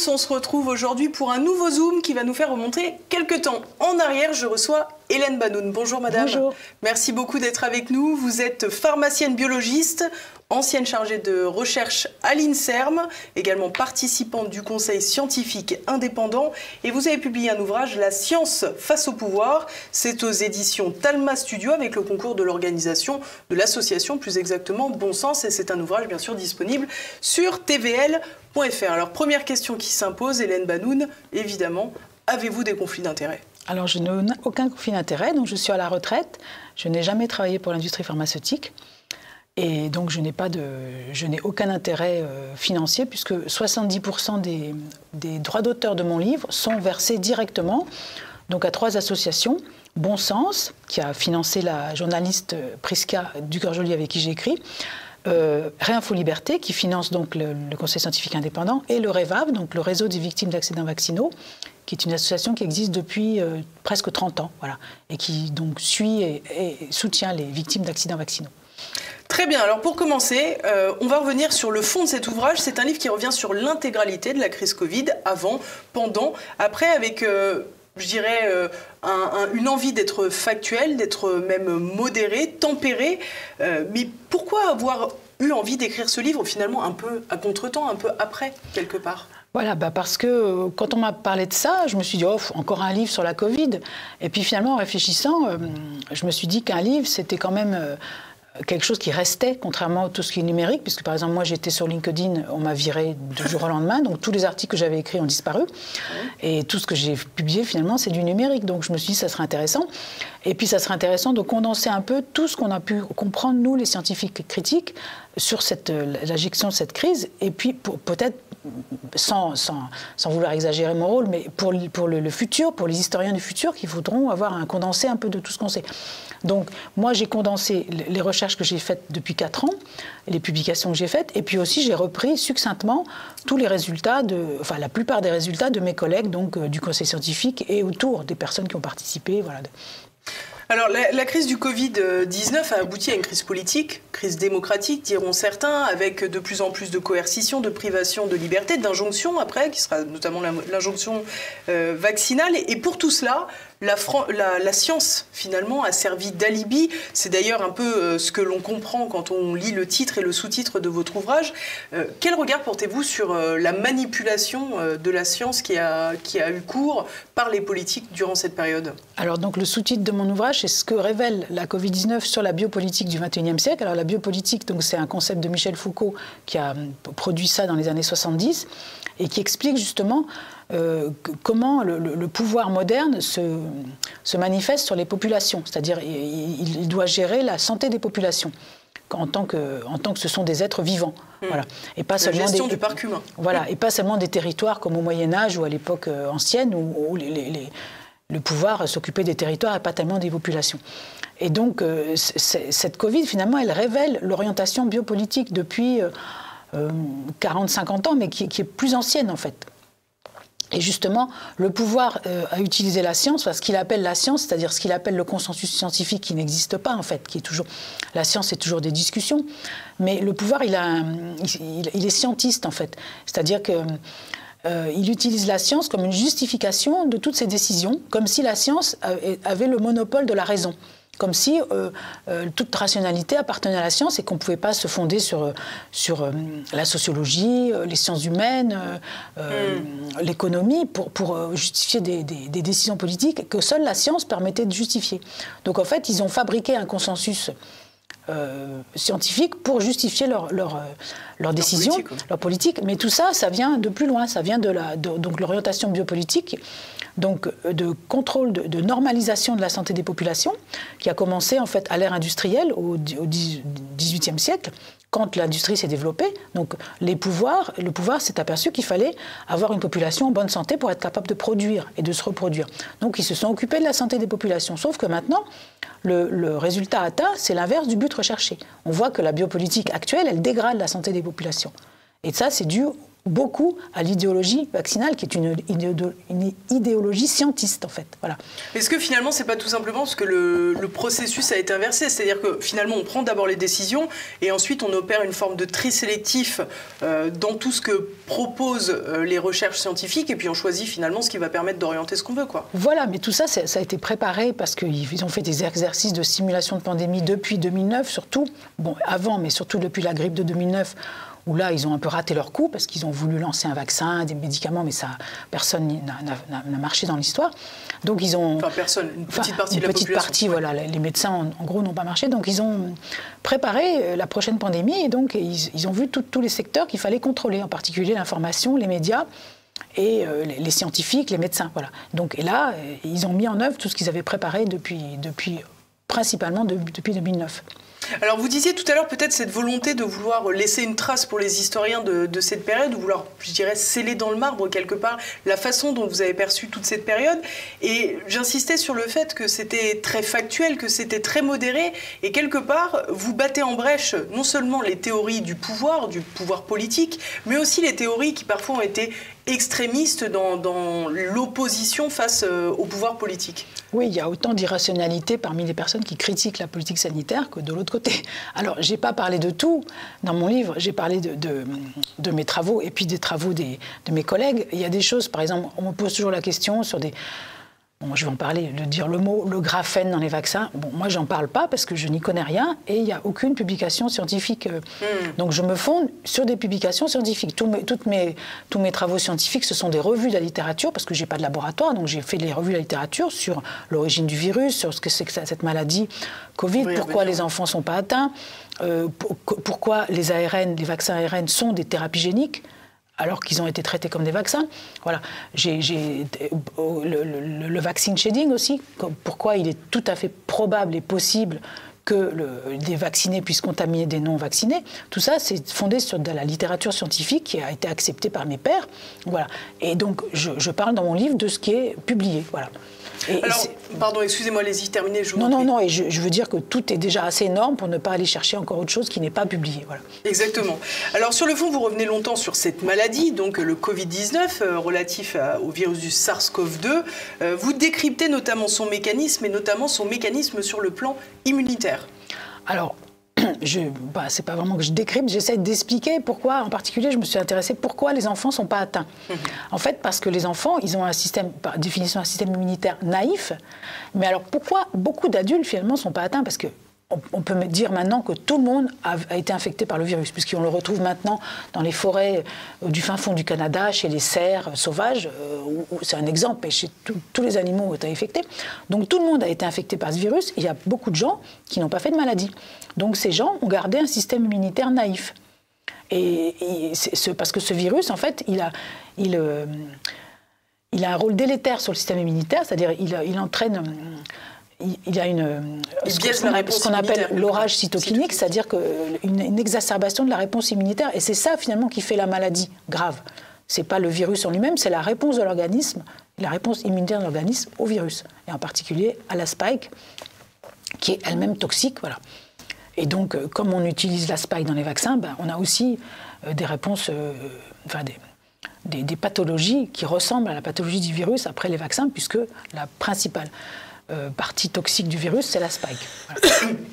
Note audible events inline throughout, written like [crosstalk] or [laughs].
tous, on se retrouve aujourd'hui pour un nouveau Zoom qui va nous faire remonter quelques temps. En arrière, je reçois Hélène Banoun. Bonjour madame. Bonjour. Merci beaucoup d'être avec nous. Vous êtes pharmacienne biologiste, ancienne chargée de recherche à l'INSERM, également participante du conseil scientifique indépendant et vous avez publié un ouvrage, La science face au pouvoir. C'est aux éditions Talma Studio avec le concours de l'organisation de l'association, plus exactement Bon Sens et c'est un ouvrage bien sûr disponible sur tvl.fr. Alors première question qui s'impose, Hélène Banoun, évidemment, avez-vous des conflits d'intérêts? Alors, je n'ai aucun conflit d'intérêt, donc je suis à la retraite. Je n'ai jamais travaillé pour l'industrie pharmaceutique. Et donc, je n'ai, aucun intérêt euh, financier, puisque 70% des, des droits d'auteur de mon livre sont versés directement donc à trois associations. Bon Sens, qui a financé la journaliste Prisca Ducœur-Joly avec qui j'ai écrit. Euh, Réinfo Liberté, qui finance donc le, Conseil scientifique indépendant, et le REVAV, donc le réseau des victimes d'accidents vaccinaux, qui est une association qui existe depuis euh, presque 30 ans, voilà, et qui donc suit et, soutient les victimes d'accidents vaccinaux. Très bien, alors pour commencer, euh, on va revenir sur le fond de cet ouvrage. C'est un livre qui revient sur l'intégralité de la crise Covid, avant, pendant, après, avec euh, je dirais, euh, une envie d'être factuel, d'être même modéré, tempéré. Mais pourquoi avoir eu envie d'écrire ce livre finalement un peu à contretemps, un peu après, quelque part? Voilà, bah parce que quand on m'a parlé de ça, je me suis dit, oh, encore un livre sur la Covid. Et puis finalement, en réfléchissant, je me suis dit qu'un livre, c'était quand même quelque chose qui restait, contrairement à tout ce qui est numérique, puisque par exemple, moi j'étais sur LinkedIn, on m'a viré du jour au lendemain, donc tous les articles que j'avais écrits ont disparu. Et tout ce que j'ai publié finalement, c'est du numérique. Donc je me suis dit, ça serait intéressant. Et puis ça serait intéressant de condenser un peu tout ce qu'on a pu comprendre, nous, les scientifiques critiques, sur cette, gestion de cette crise, et puis peut-être sans, sans, sans, vouloir exagérer mon rôle, mais pour, pour le, le, futur, pour les historiens du futur, qui voudront avoir un condensé un peu de tout ce qu'on sait. Donc, moi, j'ai condensé les recherches que j'ai faites depuis 4 ans, les publications que j'ai faites, et puis aussi, j'ai repris succinctement tous les résultats, de, enfin, la plupart des résultats de mes collègues, donc euh, du conseil scientifique et autour des personnes qui ont participé. Voilà. Alors, la, crise du Covid-19 a abouti à une crise politique, crise démocratique, diront certains, avec de plus en plus de coercition, de privation de liberté, d'injonction après, qui sera notamment l'injonction euh, vaccinale. Et pour tout cela, la, science, finalement, a servi d'alibi. C'est d'ailleurs un peu euh, ce que l'on comprend quand on lit le titre et le sous-titre de votre ouvrage. Euh, quel regard portez-vous sur euh, la manipulation de la science qui a, eu cours par les politiques durant cette période? Alors, donc, le sous-titre de mon ouvrage, c'est ce que révèle la Covid-19 sur la biopolitique du XXIe siècle. Alors, la biopolitique, c'est un concept de Michel Foucault qui a produit ça dans les années 70 et qui explique justement euh, comment le, pouvoir moderne se, se, manifeste sur les populations? C'est-à-dire il, doit gérer la santé des populations en tant que, en tant que ce sont des êtres vivants. Hmm. Voilà. Et pas la seulement gestion du parc humain. Voilà, et pas seulement des territoires comme au Moyen Âge ou à l'époque euh, ancienne où, le pouvoir s'occupait des territoires et pas tellement des populations. Et donc euh, cette Covid, finalement, elle révèle l'orientation biopolitique depuis 40-50 ans, mais qui, qui, est plus ancienne en fait. Et justement, le pouvoir euh, a utilisé la science, parce qu'il appelle la science, c'est-à-dire ce qu'il appelle le consensus scientifique qui n'existe pas en fait, qui est toujours la science, c'est toujours des discussions. Mais le pouvoir, il, a il, est scientiste en fait, c'est-à-dire que euh, il utilise la science comme une justification de toutes ses décisions, comme si la science avait le monopole de la raison comme si euh, euh, toute rationalité appartenait à la science et qu'on ne pouvait pas se fonder sur, sur euh, la sociologie, les sciences humaines, hmm. l'économie pour, pour justifier des, des, décisions politiques que seule la science permettait de justifier. Donc en fait, ils ont fabriqué un consensus scientifique pour justifier leur, leur, leur décision, leur leur politique, Mais tout ça, ça vient de plus loin. Ça vient de la, donc l'orientation biopolitique donc euh, de contrôle, de, normalisation de la santé des populations, qui a commencé en fait à l'ère industrielle au, XVIIIe siècle, quand l'industrie s'est développée. Donc les pouvoirs, le pouvoir s'est aperçu qu'il fallait avoir une population en bonne santé pour être capable de produire et de se reproduire. Donc ils se sont occupés de la santé des populations. Sauf que maintenant, le, le résultat atteint, c'est l'inverse du but recherché. On voit que la biopolitique actuelle, elle dégrade la santé des populations. Et ça, c'est dû beaucoup à l'idéologie vaccinale, qui est une, idéologie scientiste, en fait. Voilà. Est-ce que finalement, c'est pas tout simplement parce que le, processus a été inversé? C'est-à-dire que finalement, on prend d'abord les décisions et ensuite on opère une forme de tri sélectif euh, dans tout ce que proposent euh, les recherches scientifiques et puis on choisit finalement ce qui va permettre d'orienter ce qu'on veut. Quoi. Voilà, mais tout ça, ça a été préparé parce qu'ils ont fait des exercices de simulation de pandémie depuis 2009, surtout. Bon, avant, mais surtout depuis la grippe de 2009 où là, ils ont un peu raté leur coup parce qu'ils ont voulu lancer un vaccin, des médicaments, mais ça, personne n'a marché dans l'histoire. Donc ils ont... Enfin, personne, une petite partie de la petite partie, voilà, les médecins, en, gros, n'ont pas marché. Donc ils ont préparé euh, la prochaine pandémie et donc ils, ont vu tous les secteurs qu'il fallait contrôler, en particulier l'information, les médias et euh, les, scientifiques, les médecins. Voilà. Donc, et là, euh, ils ont mis en œuvre tout ce qu'ils avaient préparé depuis, depuis principalement depuis 2009. Alors vous disiez tout à l'heure peut-être cette volonté de vouloir laisser une trace pour les historiens de, cette période, de vouloir, je dirais, sceller dans le marbre quelque part la façon dont vous avez perçu toute cette période. Et j'insistais sur le fait que c'était très factuel, que c'était très modéré, et quelque part, vous battez en brèche non seulement les théories du pouvoir, du pouvoir politique, mais aussi les théories qui parfois ont été extrémistes dans, l'opposition face euh, au pouvoir politique. Oui, il y a autant d'irrationalité parmi les personnes qui critiquent la politique sanitaire que de l'autre côté. [laughs] Alors, je n'ai pas parlé de tout dans mon livre, j'ai parlé de, de, mes travaux et puis des travaux des, de mes collègues. Il y a des choses, par exemple, on me pose toujours la question sur des, Bon, je vais en parler, de dire le mot, le graphène dans les vaccins. Bon, moi, j'en parle pas parce que je n'y connais rien et il n'y a aucune publication scientifique. Euh. Hmm. Donc, je me fonde sur des publications scientifiques. Tous mes, toutes mes, tous mes travaux scientifiques, ce sont des revues de la littérature parce que j'ai pas de laboratoire. Donc, j'ai fait des revues de la littérature sur l'origine du virus, sur ce que c'est que cette maladie Covid, pourquoi les enfants sont pas atteints, euh, pourquoi les ARN, les vaccins ARN sont des thérapies géniques alors qu'ils ont été traités comme des vaccins. Voilà. Le, vaccine shading aussi, pourquoi il est tout à fait probable et possible que des vaccinés puissent contaminer des non-vaccinés. Tout ça, c'est fondé sur de la littérature scientifique qui a été acceptée par mes pairs. Voilà. Et donc, je, je parle dans mon livre de ce qui est publié. Voilà. Alors, pardon, excusez-moi, allez-y, terminez. Je non, non, non, et je, veux dire que tout est déjà assez énorme pour ne pas aller chercher encore autre chose qui n'est pas publié. Voilà. Exactement. Alors, sur le fond, vous revenez longtemps sur cette maladie, donc le Covid-19, euh, relatif au virus du SARS-CoV-2. Euh, vous décryptez notamment son mécanisme et notamment son mécanisme sur le plan immunitaire. Alors, [clears throat] je, bah, c'est pas vraiment que je décrypte, j'essaie d'expliquer pourquoi, en particulier, je me suis intéressée pourquoi les enfants sont pas atteints. Mhm. En fait, parce que les enfants, ils ont un système, par définition, un système immunitaire naïf. Mais alors, pourquoi beaucoup d'adultes finalement sont pas atteints? Parce que on peut dire maintenant que tout le monde a, été infecté par le virus, puisqu'on le retrouve maintenant dans les forêts euh, du fin fond du Canada, chez les cerfs sauvages, euh, c'est un exemple, et chez tous les animaux ont été infectés. Donc tout le monde a été infecté par ce virus, il y a beaucoup de gens qui n'ont pas fait de maladie. Donc ces gens ont gardé un système immunitaire naïf. Et, parce que ce virus, en fait, il a, euh, il a un rôle délétère sur le système immunitaire, c'est-à-dire il, il entraîne il y a une, ce qu'on appelle l'orage cytokinique, c'est-à-dire une, une exacerbation de la réponse immunitaire. Et c'est ça finalement qui fait la maladie grave. C'est pas le virus en lui-même, c'est la réponse de l'organisme, la réponse immunitaire de l'organisme au virus, et en particulier à la spike, qui est elle-même toxique. Voilà. Et donc, euh, comme on utilise la spike dans les vaccins, ben, on a aussi euh, des réponses, euh, enfin des, des, pathologies qui ressemblent à la pathologie du virus après les vaccins, puisque la principale euh, partie toxique du virus, c'est la spike. [coughs]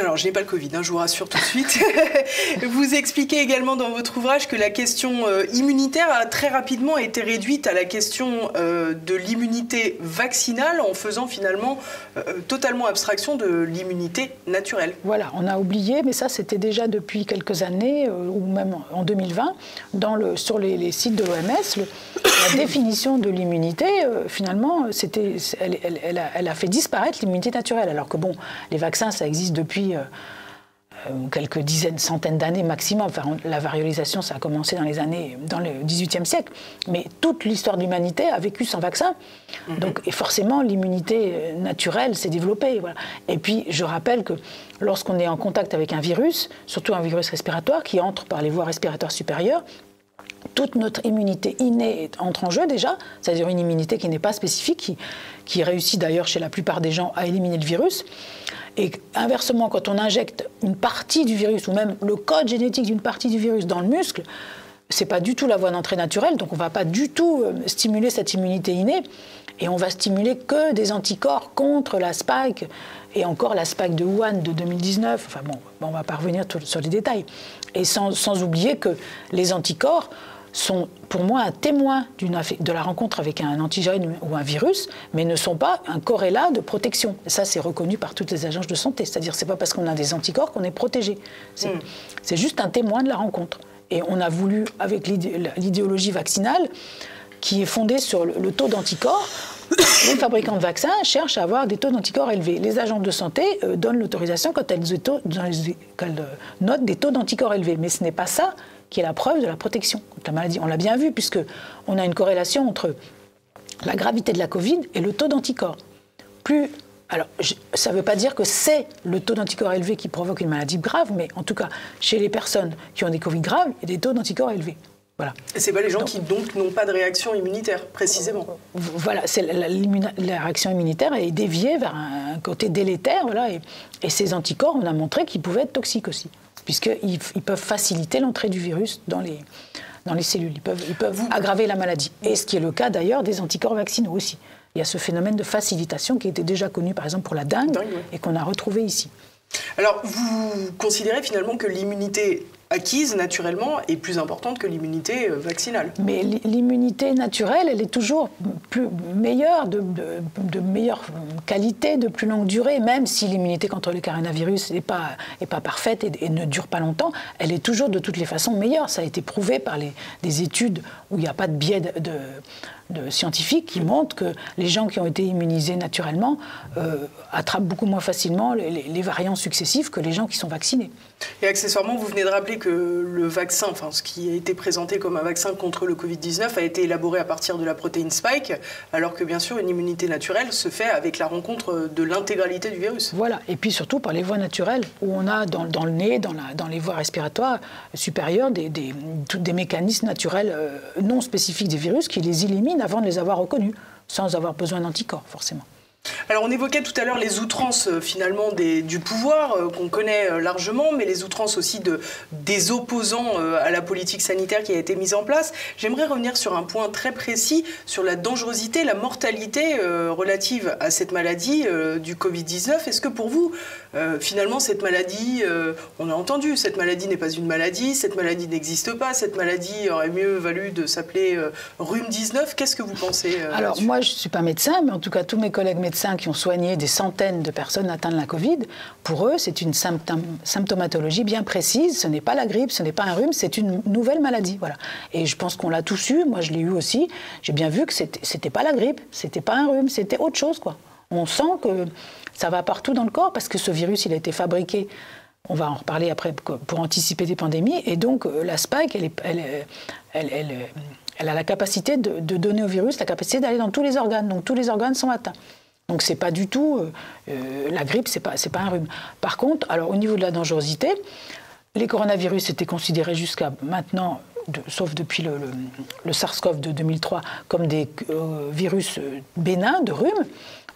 Alors, je n'ai pas le Covid, hein, je vous rassure tout de suite. [laughs] vous expliquez également dans votre ouvrage que la question euh, immunitaire a très rapidement été réduite à la question euh, de l'immunité vaccinale en faisant finalement totalement abstraction de l'immunité naturelle. Voilà, on a oublié, mais ça c'était déjà depuis quelques années, ou même en 2020, dans le, sur les, sites de l'OMS, la [coughs] définition de l'immunité, euh, finalement, elle, a, fait disparaître l'immunité naturelle. Alors que bon, les vaccins, ça existe depuis euh, euh, quelques dizaines, centaines d'années maximum. Enfin, la variolisation, ça a commencé dans les années, dans le XVIIIe siècle. Mais toute l'histoire de l'humanité a vécu sans vaccin. Mhm. Donc, et forcément, l'immunité naturelle s'est développée. Et puis, je rappelle que lorsqu'on est en contact avec un virus, surtout un virus respiratoire qui entre par les voies respiratoires supérieures, toute notre immunité innée entre en jeu déjà, c'est-à-dire une immunité qui n'est pas spécifique, qui, réussit d'ailleurs chez la plupart des gens à éliminer le virus. Et inversement, quand on injecte une partie du virus, ou même le code génétique d'une partie du virus dans le muscle, c'est pas du tout la voie d'entrée naturelle, donc on va pas du tout euh, stimuler cette immunité innée, et on va stimuler que des anticorps contre la spike, et encore la spike de Wuhan de 2019. Enfin bon, on va pas revenir sur les détails. Et sans, sans oublier que les anticorps sont pour moi un témoin de la rencontre avec un antigène ou un virus, mais ne sont pas un corrélat de protection. ça, c'est reconnu par toutes les agences de santé. C'est-à-dire, c'est pas parce qu'on a des anticorps qu'on est protégé. C'est hmm. juste un témoin de la rencontre. Et on a voulu, avec l'idéologie vaccinale, qui est fondée sur le taux d'anticorps, les fabricants de vaccins cherchent à avoir des taux d'anticorps élevés. Les agents de santé euh, donnent l'autorisation quand elles, euh, notent des taux d'anticorps élevés. Mais ce n'est pas ça qui est la preuve de la protection contre la maladie. On l'a bien vu, puisqu'on a une corrélation entre la gravité de la Covid et le taux d'anticorps. Plus alors, ça ne veut pas dire que c'est le taux d'anticorps élevé qui provoque une maladie grave, mais en tout cas, chez les personnes qui ont des Covid graves, il y a des taux d'anticorps élevés. Voilà. Et c'est pas les gens qui donc n'ont pas de réaction immunitaire, précisément. Voilà, c'est la, réaction immunitaire est déviée vers un, côté délétère, voilà, et, ces anticorps, on a montré qu'ils pouvaient être toxiques aussi, puisqu'ils ils peuvent faciliter l'entrée du virus dans les, dans les cellules, ils peuvent, ils peuvent aggraver la maladie. Et ce qui est le cas d'ailleurs des anticorps vaccinaux aussi. Il y a ce phénomène de facilitation qui était déjà connu par exemple pour la dengue, et qu'on a retrouvé ici. Alors, vous considérez finalement que l'immunité acquise naturellement est plus importante que l'immunité euh, vaccinale. Mais l'immunité naturelle, elle est toujours plus meilleure, de, meilleure qualité, de plus longue durée, même si l'immunité contre le coronavirus n'est pas, pas parfaite et, ne dure pas longtemps, elle est toujours de toutes les façons meilleure. Ça a été prouvé par les, des études où il n'y a pas de biais de scientifiques qui montrent que les gens qui ont été immunisés naturellement euh, attrapent beaucoup moins facilement les, variants successifs que les gens qui sont vaccinés. Et accessoirement, vous venez de rappeler que le vaccin, enfin ce qui a été présenté comme un vaccin contre le Covid-19 a été élaboré à partir de la protéine spike, alors que bien sûr une immunité naturelle se fait avec la rencontre de l'intégralité du virus. Voilà, et puis surtout par les voies naturelles, où on a dans, le nez, dans, la, dans, les voies respiratoires supérieures, des, des, des mécanismes naturels euh, non spécifiques des virus qui les éliminent avant de les avoir reconnus, sans avoir besoin d'anticorps forcément. Alors on évoquait tout à l'heure les outrances euh, finalement du pouvoir euh, qu'on connaît euh, largement, mais les outrances aussi de, des opposants à la politique sanitaire qui a été mise en place. J'aimerais revenir sur un point très précis, sur la dangerosité, la mortalité relative à cette maladie du Covid-19. Est-ce que pour vous, finalement, cette maladie, on a entendu, cette maladie n'est pas une maladie, cette maladie n'existe pas, cette maladie aurait mieux valu de s'appeler rhume 19. Qu'est-ce que vous pensez Alors moi, je ne suis pas médecin, mais en tout cas tous mes collègues médecins médecins qui ont soigné des centaines de personnes atteintes de la Covid, pour eux, c'est une symptomatologie bien précise. Ce n'est pas la grippe, ce n'est pas un rhume, c'est une nouvelle maladie. Voilà. Et je pense qu'on l'a tous eu. Moi, je l'ai eu aussi. J'ai bien vu que c'était pas la grippe, c'était pas un rhume, c'était autre chose. Quoi. On sent que ça va partout dans le corps parce que ce virus, il a été fabriqué on va en reparler après pour anticiper des pandémies. Et donc, euh, la spike, elle, a la capacité de, donner au virus la capacité d'aller dans tous les organes. Donc, tous les organes sont atteints. Donc c'est pas du tout euh, euh, la grippe, c'est pas pas un rhume. Par contre, alors au niveau de la dangerosité, les coronavirus étaient considérés jusqu'à maintenant, sauf depuis le, SARS-CoV de 2003, comme des virus bénins de rhume.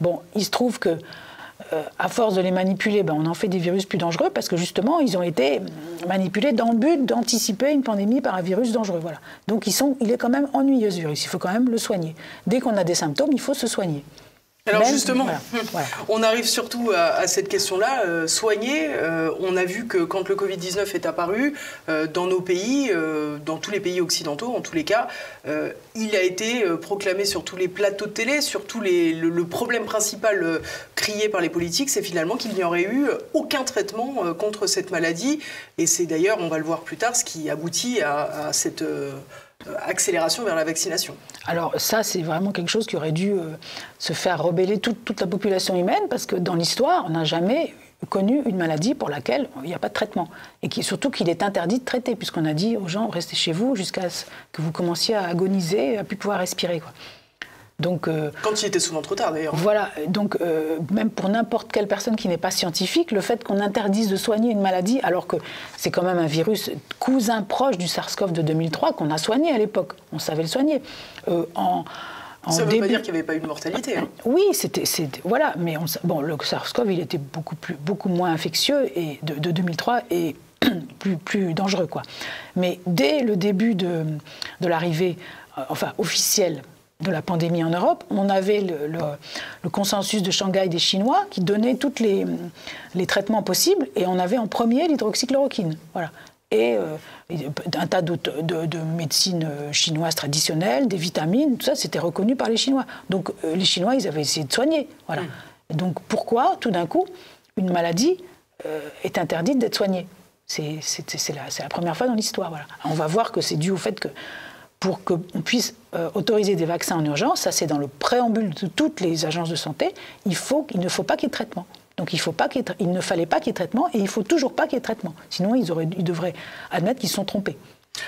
Bon, il se trouve que à force de les manipuler, ben, on en fait des virus plus dangereux parce que justement, ils ont été manipulés dans le but d'anticiper une pandémie par un virus dangereux. Voilà. Donc, ils sont, il est quand même ennuyeux ce virus. Il faut quand même le soigner. Dès qu'on a des symptômes, il faut se soigner. Alors justement, on arrive surtout à, cette question-là, euh, soigner. Euh, on a vu que quand le Covid-19 est apparu, euh, dans nos pays, dans tous les pays occidentaux en tous les cas, il a été proclamé sur tous les plateaux de télé, sur tous les, le, problème principal crié par les politiques, c'est finalement qu'il n'y aurait eu aucun traitement contre cette maladie. Et c'est d'ailleurs, on va le voir plus tard, ce qui aboutit à, à cette euh, accélération vers la vaccination. Alors ça, c'est vraiment quelque chose qui aurait dû euh, se faire rebeller toute, la population humaine, parce que dans l'histoire, on n'a jamais connu une maladie pour laquelle il n'y a pas de traitement. Et surtout qu'il est interdit de traiter, puisqu'on a dit aux gens, restez chez vous jusqu'à ce que vous commenciez à agoniser, à plus pouvoir respirer. Quoi. Donc, euh, Quand il était souvent trop tard d'ailleurs. Voilà, donc euh, même pour n'importe quelle personne qui n'est pas scientifique, le fait qu'on interdise de soigner une maladie, alors que c'est quand même un virus cousin proche du SARS-CoV de 2003 qu'on a soigné à l'époque, on savait le soigner. Euh, en, ça ne veut pas dire qu'il n'y avait pas eu de mortalité. Hein. Oui, c'était, voilà, mais bon, le SARS-CoV il était beaucoup plus, beaucoup moins infectieux et de, de 2003 et [clears throat] plus, plus dangereux. Quoi. Mais dès le début de, de l'arrivée, enfin officielle, de la pandémie en Europe, on avait le, le, consensus de Shanghai des Chinois qui donnait tous les, les, traitements possibles, et on avait en premier l'hydroxychloroquine. Voilà. Et euh, un tas de, de, de, médecine chinoise traditionnelle, des vitamines, tout ça, c'était reconnu par les Chinois. Donc les Chinois, ils avaient essayé de soigner. Voilà. Mmh. Donc pourquoi, tout d'un coup, une maladie est interdite d'être soignée? C'est la, la, première fois dans l'histoire. Voilà. On va voir que c'est dû au fait que pour qu'on puisse euh, autoriser des vaccins en urgence, ça c'est dans le préambule de toutes les agences de santé, il, ne faut pas qu'il y ait de traitement. Donc il, ne fallait pas qu'il y ait traitement et il ne faut toujours pas qu'il y ait traitement. Sinon ils, ils devraient admettre qu'ils sont trompés.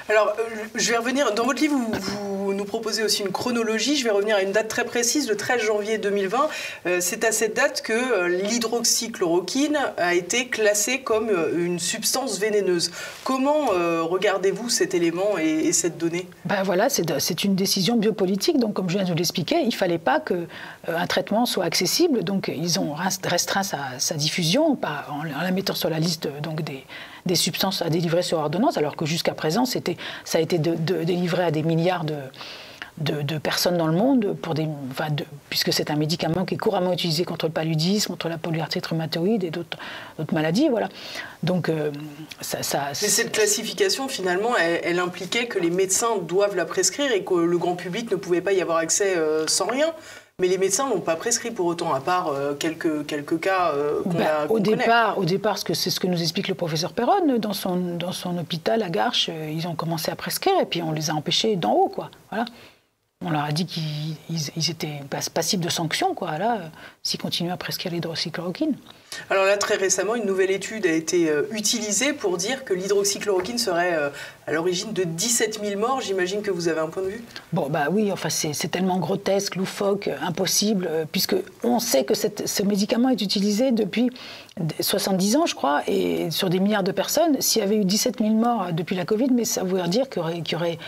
Alors, euh, je vais revenir. Dans votre livre, vous, nous proposez aussi une chronologie. Je vais revenir à une date très précise, le 13 janvier 2020. Euh, c'est à cette date que euh, l'hydroxychloroquine a été classée comme une substance vénéneuse. Comment regardez-vous cet élément et, cette donnée? Ben voilà, c'est une décision biopolitique. Donc, comme je viens de l'expliquer, il ne fallait pas qu'un traitement soit accessible. Donc, ils ont restreint sa, diffusion en, la mettant sur la liste donc, des des substances à délivrer sur ordonnance, alors que jusqu'à présent, ça a été de, délivré à des milliards de, de, personnes dans le monde, pour des, puisque c'est un médicament qui est couramment utilisé contre le paludisme, contre la polyarthrite rhumatoïde et d'autres, maladies. Voilà. Donc, euh, Mais cette classification, finalement, elle, impliquait que les médecins doivent la prescrire et que le grand public ne pouvait pas y avoir accès euh, sans rien. Mais les médecins n'ont pas prescrit pour autant, à part euh, quelques, quelques cas euh, qu'on bah, a, au, départ, au départ, c'est ce que nous explique le professeur Perron, dans son, dans son hôpital à Garches, euh, ils ont commencé à prescrire et puis on les a empêchés d'en haut. Quoi. Voilà. On leur a dit qu'ils étaient passibles de sanctions, quoi, là, s'ils continuaient à prescrire l'hydroxychloroquine. Alors là, très récemment, une nouvelle étude a été euh, utilisée pour dire que l'hydroxychloroquine serait euh, à l'origine de 17 000 morts. J'imagine que vous avez un point de vue Bon, bah oui, enfin, c'est tellement grotesque, loufoque, impossible, euh, puisque on sait que ce médicament est utilisé depuis 70 ans, je crois, et sur des milliards de personnes. S'il y avait eu 17 000 morts depuis la Covid, mais ça voudrait dire qu'il y aurait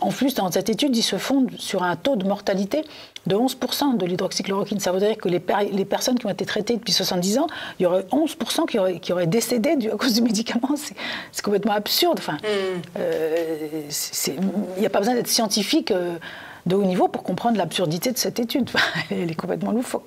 en plus, dans cette étude, ils se fondent sur un taux de mortalité de 11% de l'hydroxychloroquine. Ça voudrait dire que les, les, personnes qui ont été traitées depuis 70 ans, il y aurait 11% qui auraient, qui auraient décédé à cause du médicament. C'est complètement absurde. Enfin, mm. euh, il n'y a pas besoin d'être scientifique. Euh, de haut niveau pour comprendre l'absurdité de cette étude. [laughs] Elle est complètement loufoque.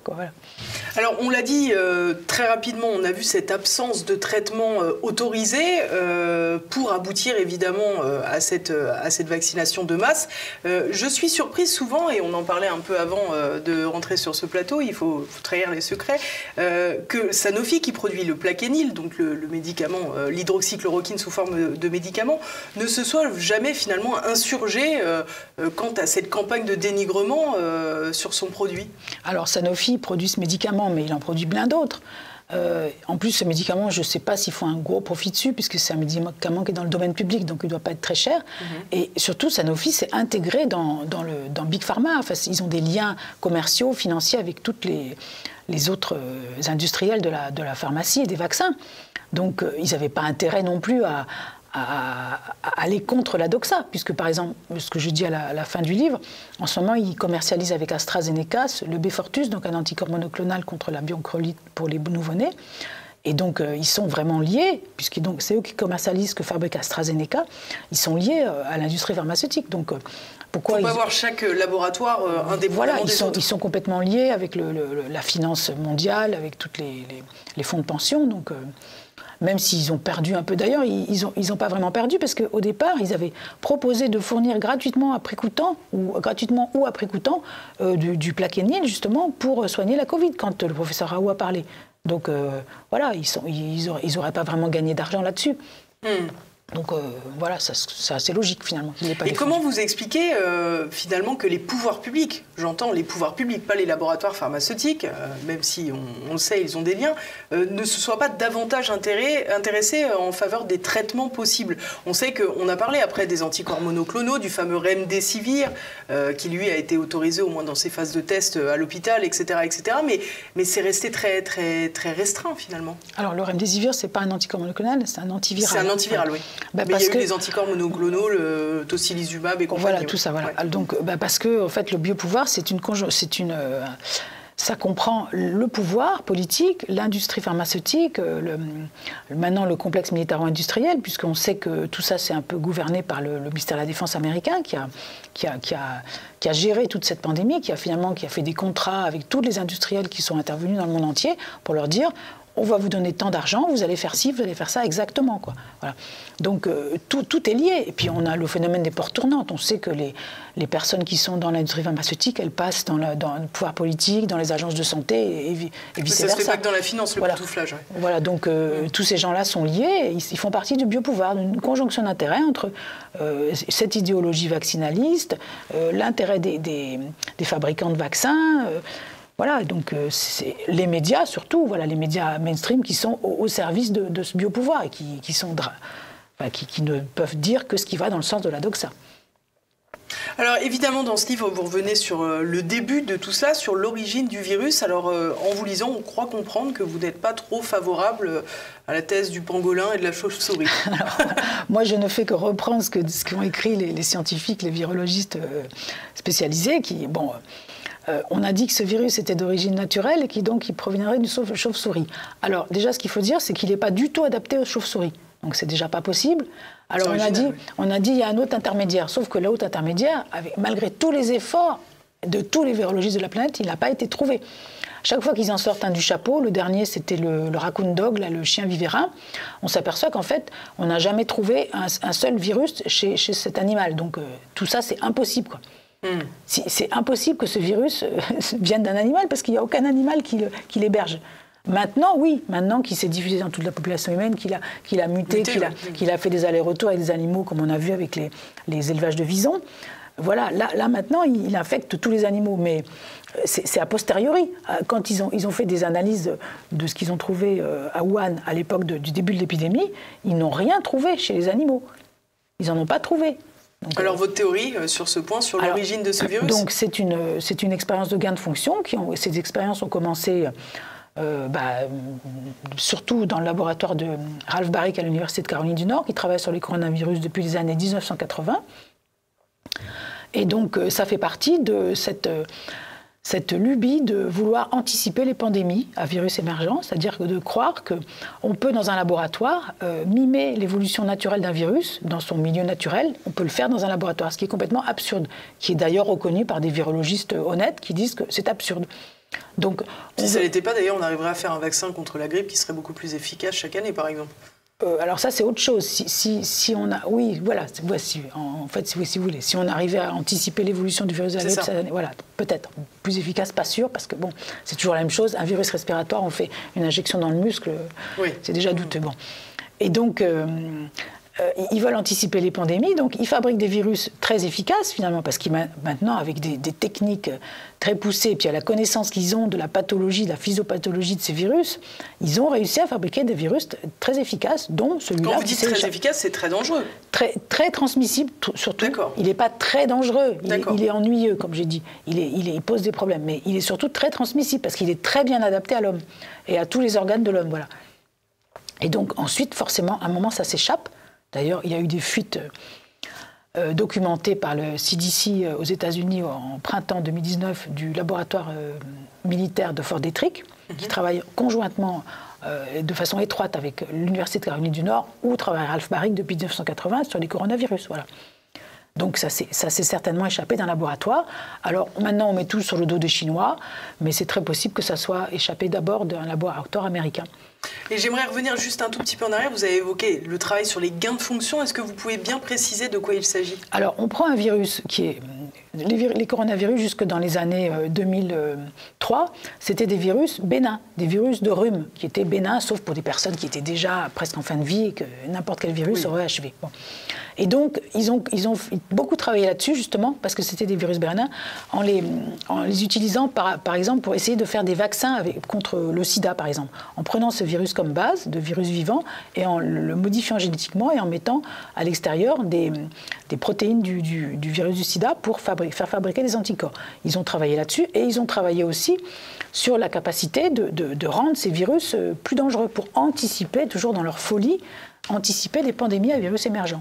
Alors, on l'a dit euh, très rapidement, on a vu cette absence de traitement euh, autorisé euh, pour aboutir évidemment à, cette, à cette vaccination de masse. je suis surprise souvent, et on en parlait un peu avant de rentrer sur ce plateau, il faut, trahir les secrets, que Sanofi, qui produit le plaquenil, donc le, le médicament, l'hydroxychloroquine sous forme de médicament, ne se soit jamais finalement insurgé quant à cette campagne de dénigrement euh, sur son produit Alors Sanofi produit ce médicament, mais il en produit plein d'autres. Euh, en plus, ce médicament, je ne sais pas s'il faut un gros profit dessus, puisque c'est un médicament qui est dans le domaine public, donc il ne doit pas être très cher. Mhm. Et surtout, Sanofi s'est intégré dans, dans, le, dans Big Pharma. Enfin, ils ont des liens commerciaux, financiers avec toutes les, les autres euh, industriels de la, de la pharmacie et des vaccins. Donc, ils n'avaient pas intérêt non plus à, à, aller contre la doxa, puisque par exemple, ce que je dis à la, fin du livre, en ce moment, ils commercialisent avec AstraZeneca le Befortus, donc un anticorps monoclonal contre la bioncrolite pour les nouveau-nés. Et donc, euh, ils sont vraiment liés, puisque c'est eux qui commercialisent, que fabrique AstraZeneca, ils sont liés euh, à l'industrie pharmaceutique. Donc, euh, pourquoi Il faut pas voir chaque laboratoire indépendamment voilà, ils sont, Ils sont complètement liés avec la finance mondiale, avec tous les, les, fonds de pension. Donc, même s'ils ont perdu un peu. D'ailleurs, ils n'ont pas vraiment perdu parce qu'au départ, ils avaient proposé de fournir gratuitement après ou gratuitement ou après coûtant, euh, du, du justement pour soigner la Covid quand le professeur Raoult a parlé. Donc euh, voilà, ils n'auraient pas vraiment gagné d'argent là-dessus. Hmm. Donc euh, voilà, c'est assez logique finalement. Et comment vous expliquez euh, finalement que les pouvoirs publics, j'entends les pouvoirs publics, pas les laboratoires pharmaceutiques, euh, même si on, le sait, ils ont des liens, ne se soient pas davantage intéressés en faveur des traitements possibles On sait qu'on a parlé après des anticorps monoclonaux, du fameux remdesivir, qui lui a été autorisé au moins dans ses phases de test à l'hôpital, etc., etc. Mais, mais c'est resté très, très, très restreint finalement. Alors le remdesivir, c'est pas un anticorps monoclonal, c'est un antiviral. C'est un antiviral, oui. Bah, il y a eu les anticorps monoclonaux, le tocilizumab et compagnie. Voilà, tout ça. Voilà. Donc, bah, parce que en fait, le biopouvoir, c'est une, c'est une, euh, ça comprend le pouvoir politique, l'industrie pharmaceutique, le, maintenant le complexe militaro-industriel, puisqu'on sait que tout ça c'est un peu gouverné par le, ministère de la Défense américain qui a, qui, a, qui, a, qui a, géré toute cette pandémie, qui a finalement qui a fait des contrats avec tous les industriels qui sont intervenus dans le monde entier pour leur dire on va vous donner tant d'argent, vous allez faire ci, vous allez faire ça exactement. Quoi. Voilà. Donc euh, tout, tout, est lié. Et puis on a le phénomène des portes tournantes. On sait que les, les personnes qui sont dans l'industrie pharmaceutique, elles passent dans, dans, le pouvoir politique, dans les agences de santé et, et vice-versa. Ça se fait pas que dans la finance, le voilà. Voilà, donc euh, tous ces gens-là sont liés. Ils, font partie du biopouvoir, d'une conjonction d'intérêts entre euh, cette idéologie vaccinaliste, l'intérêt des, des, des, fabricants de vaccins voilà, donc euh, c'est les médias surtout, voilà, les médias mainstream qui sont au, service de, ce biopouvoir et qui, qui sont, qui, ne peuvent dire que ce qui va dans le sens de la doxa. Alors évidemment, dans ce livre, vous revenez sur euh, le début de tout cela, sur l'origine du virus. Alors euh, en vous lisant, on croit comprendre que vous n'êtes pas trop favorable à la thèse du pangolin et de la chauve-souris. [laughs] moi, je ne fais que reprendre ce qu'ont ce écrit les, les, scientifiques, les virologistes spécialisés, qui, bon, euh, on a dit que ce virus était d'origine naturelle et qui donc il proviendrait d'une chauve-souris. Alors déjà, ce qu'il faut dire, c'est qu'il n'est pas du tout adapté aux chauves-souris. Donc c'est déjà pas possible. Alors on a, dit, on a dit il y a un autre intermédiaire, sauf que l'autre intermédiaire, malgré tous les efforts de tous les virologistes de la planète, il n'a pas été trouvé. Chaque fois qu'ils en sortent un du chapeau, le dernier c'était le, raccoon dog, le chien vivérin, on s'aperçoit qu'en fait on n'a jamais trouvé un, seul virus chez, cet animal. Donc euh, tout ça c'est impossible. Quoi. C'est impossible que ce virus euh, [laughs] vienne d'un animal parce qu'il n'y a aucun animal qui l'héberge. Maintenant, oui, maintenant qu'il s'est diffusé dans toute la population humaine, qu'il a, qu'il a muté, qu'il a, a, fait des allers-retours avec des animaux, comme on a vu avec les, les élevages de visons, voilà, là, là, maintenant, il infecte tous les animaux. Mais euh, c'est a posteriori. Euh, quand ils ont, ils ont fait des analyses de ce qu'ils ont trouvé à Wuhan à l'époque du début de l'épidémie, ils n'ont rien trouvé chez les animaux. Ils n'en ont pas trouvé. Alors, votre théorie euh, sur ce point, sur l'origine de ce virus? Donc, c'est une, c'est une expérience de gain de fonction. Qui ont, ces expériences ont commencé euh, bah, surtout dans le laboratoire de Ralph Baric à l'Université de Caroline du Nord, qui travaille sur les coronavirus depuis les années 1980. Et donc, euh, ça fait partie de cette cette lubie de vouloir anticiper les pandémies à virus émergents, c'est-à-dire de croire qu'on peut, dans un laboratoire, euh, mimer l'évolution naturelle d'un virus dans son milieu naturel. On peut le faire dans un laboratoire, ce qui est complètement absurde, qui est d'ailleurs reconnu par des virologistes honnêtes qui disent que c'est absurde. Donc, si ça n'était pas, d'ailleurs, on arriverait à faire un vaccin contre la grippe qui serait beaucoup plus efficace chaque année, par exemple. Euh, alors ça, c'est autre chose. Si, si, on a, oui, voilà, voici. En, fait, si, si, vous voulez, si on arrivait à anticiper l'évolution du virus de la grippe, voilà, peut-être plus efficace, pas sûr, parce que bon, c'est toujours la même chose. Un virus respiratoire, on fait une injection dans le muscle, c'est déjà douteux. Bon. Et donc, euh, euh, ils veulent anticiper les pandémies, donc ils fabriquent des virus très efficaces finalement, parce qu'ils maintenant, avec des, techniques très poussées, et puis à la connaissance qu'ils ont de la pathologie, de la physiopathologie de ces virus, ils ont réussi à fabriquer des virus très efficaces, dont celui-là. Quand vous dites très efficace, c'est très dangereux. Très, très transmissible, surtout. Il n'est pas très dangereux, il est, ennuyeux, comme j'ai dit. Il, est, il, est, il, pose des problèmes, mais il est surtout très transmissible, parce qu'il est très bien adapté à l'homme et à tous les organes de l'homme. Voilà. Et donc ensuite, forcément, à un moment, ça s'échappe. D'ailleurs, il y a eu des fuites euh, documentées par le CDC euh, aux États-Unis en printemps 2019 du laboratoire euh, militaire de Fort Detrick, qui mhm. travaille conjointement de façon étroite avec l'Université de Caroline du Nord, où travaille Ralph Baric depuis 1980 sur les coronavirus. Voilà. Donc ça s'est certainement échappé d'un laboratoire. Alors maintenant on met tout sur le dos des Chinois, mais c'est très possible que ça soit échappé d'abord d'un laboratoire américain. Et j'aimerais revenir juste un tout petit peu en arrière. Vous avez évoqué le travail sur les gains de fonction. Est-ce que vous pouvez bien préciser de quoi il s'agit? Alors, on prend un virus qui est. Les, coronavirus, jusque dans les années 2003, euh, c'était des virus bénins, des virus de rhume, qui étaient bénins, sauf pour des personnes qui étaient déjà presque en fin de vie et que n'importe quel virus aurait achevé. Et donc, ils ont, ils ont beaucoup travaillé là-dessus, justement, parce que c'était des virus bénins, en les, en les utilisant, par, par, exemple, pour essayer de faire des vaccins avec, contre le sida, par exemple, en prenant ce virus comme base, de virus vivant, et en le modifiant génétiquement et en mettant à l'extérieur des, des, protéines du, du, virus du sida pour faire fabriquer des anticorps. Ils ont travaillé là-dessus et ils ont travaillé aussi sur la capacité de, de, rendre ces virus euh, plus dangereux pour anticiper, toujours dans leur folie, anticiper des pandémies à virus émergents.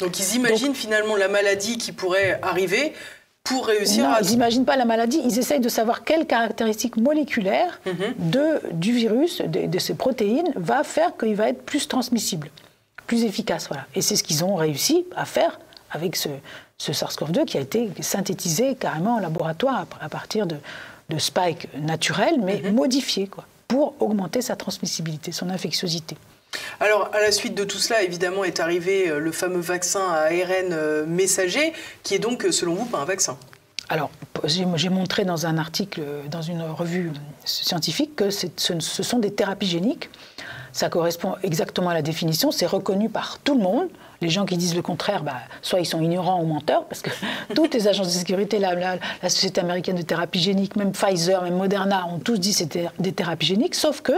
Donc ils imaginent finalement la maladie qui pourrait arriver pour réussir non, à... Ils n'imaginent pas la maladie, ils essayent de savoir quelles caractéristiques moléculaires Mhm. de, du virus, de, de ces protéines, va faire qu'il va être plus transmissible, plus efficace. Voilà. Et c'est ce qu'ils ont réussi à faire avec ce, ce SARS-CoV-2 qui a été synthétisé carrément en laboratoire à, partir de, de spikes naturels, mais Mhm. modifiés, quoi, pour augmenter sa transmissibilité, son infectiosité. Alors, à la suite de tout cela, évidemment, est arrivé euh, le fameux vaccin à ARN euh, messager, qui est donc, euh, selon vous, pas un vaccin. Alors, j'ai montré dans un article, dans une revue scientifique, que ce sont des thérapies géniques. Ça correspond exactement à la définition, c'est reconnu par tout le monde. Les gens qui disent le contraire, bah, soit ils sont ignorants ou menteurs, parce que [laughs] toutes les agences de sécurité, la, Société américaine de thérapie génique, même Pfizer, même Moderna, ont tous dit que c'était des thérapies géniques, sauf que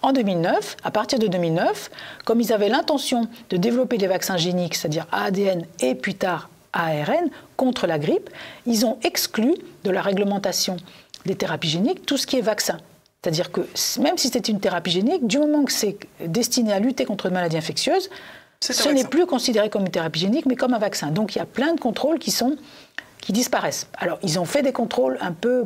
en 2009, à partir de 2009, comme ils avaient l'intention de développer des vaccins géniques, c'est-à-dire ADN et plus tard ARN, contre la grippe, ils ont exclu de la réglementation des thérapies géniques tout ce qui est vaccin. C'est-à-dire que même si c'était une thérapie génique, du moment que c'est destiné à lutter contre une maladie infectieuse, ce n'est plus considéré comme une thérapie génique, mais comme un vaccin. Donc il y a plein de contrôles qui sont qui disparaissent. Alors, ils ont fait des contrôles un peu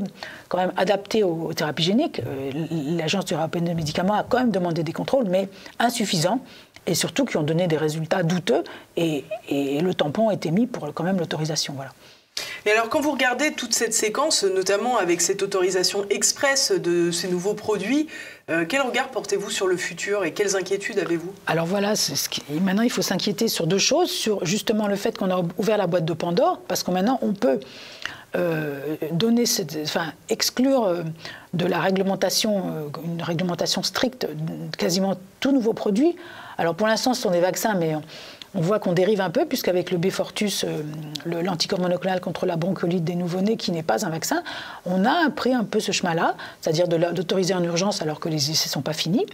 quand même adaptés aux, aux thérapies géniques. Euh, L'Agence européenne des médicaments a quand même demandé des contrôles, mais insuffisants, et surtout qui ont donné des résultats douteux, et, et le tampon a été mis pour quand même l'autorisation. Voilà. Et alors, quand vous regardez toute cette séquence, notamment avec cette autorisation express de ces nouveaux produits, euh, quel regard portez-vous sur le futur et quelles inquiétudes avez-vous? Alors voilà, maintenant il faut s'inquiéter sur deux choses, sur justement le fait qu'on a ouvert la boîte de Pandore, parce que maintenant on peut euh, donner, enfin exclure euh, de la réglementation, une réglementation stricte, quasiment tout nouveau produit. Alors pour l'instant, ce sont des vaccins, mais on, voit qu'on dérive un peu, puisqu'avec le Beyfortus, euh, l'anticorps monoclonal contre la bronchiolite des nouveau-nés, qui n'est pas un vaccin, on a pris un peu ce chemin-là, c'est-à-dire d'autoriser en urgence alors que les essais ne sont pas finis.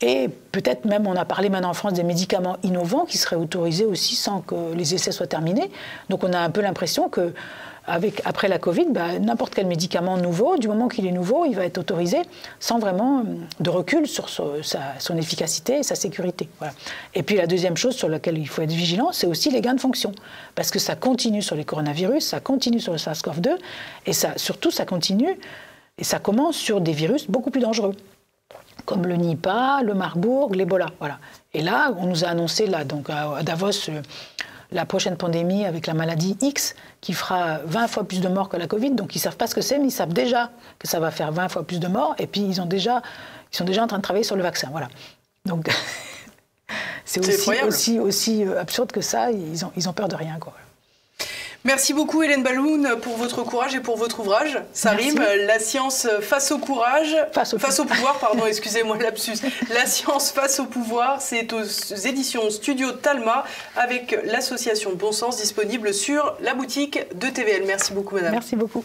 Et peut-être même, on a parlé maintenant en France des médicaments innovants qui seraient autorisés aussi sans que les essais soient terminés. Donc on a un peu l'impression que après la Covid, bah, n'importe quel médicament nouveau, du moment qu'il est nouveau, il va être autorisé sans vraiment euh, de recul sur sa- son efficacité et sa sécurité. Et puis la deuxième chose sur laquelle il faut être vigilant, c'est aussi les gains de fonction. Parce que ça continue sur les coronavirus, ça continue sur le SARS-CoV-2, et ça, surtout ça continue, et ça commence sur des virus beaucoup plus dangereux comme le Nipah, le Marburg, l'Ebola. Voilà. Et là, on nous a annoncé là, donc à à Davos, euh, la prochaine pandémie avec la maladie X qui fera 20 fois plus de morts que la Covid. Donc ils savent pas ce que c'est, mais ils savent déjà que ça va faire 20 fois plus de morts. Et puis ils ont déjà, ils sont déjà en train de travailler sur le vaccin. Voilà. Donc [laughs] c'est aussi, aussi, aussi euh, absurde que ça. Ils ont, ils ont peur de rien, quoi. Merci beaucoup Hélène Balloun pour votre courage et pour votre ouvrage. Ça Merci. rime, La science face au courage. Face au pouvoir, pardon, [laughs] excusez-moi lapsus. La science face au pouvoir, c'est aux éditions Studio Talma avec l'association Bon Sens disponible sur la boutique de TVL. Merci beaucoup madame. Merci beaucoup.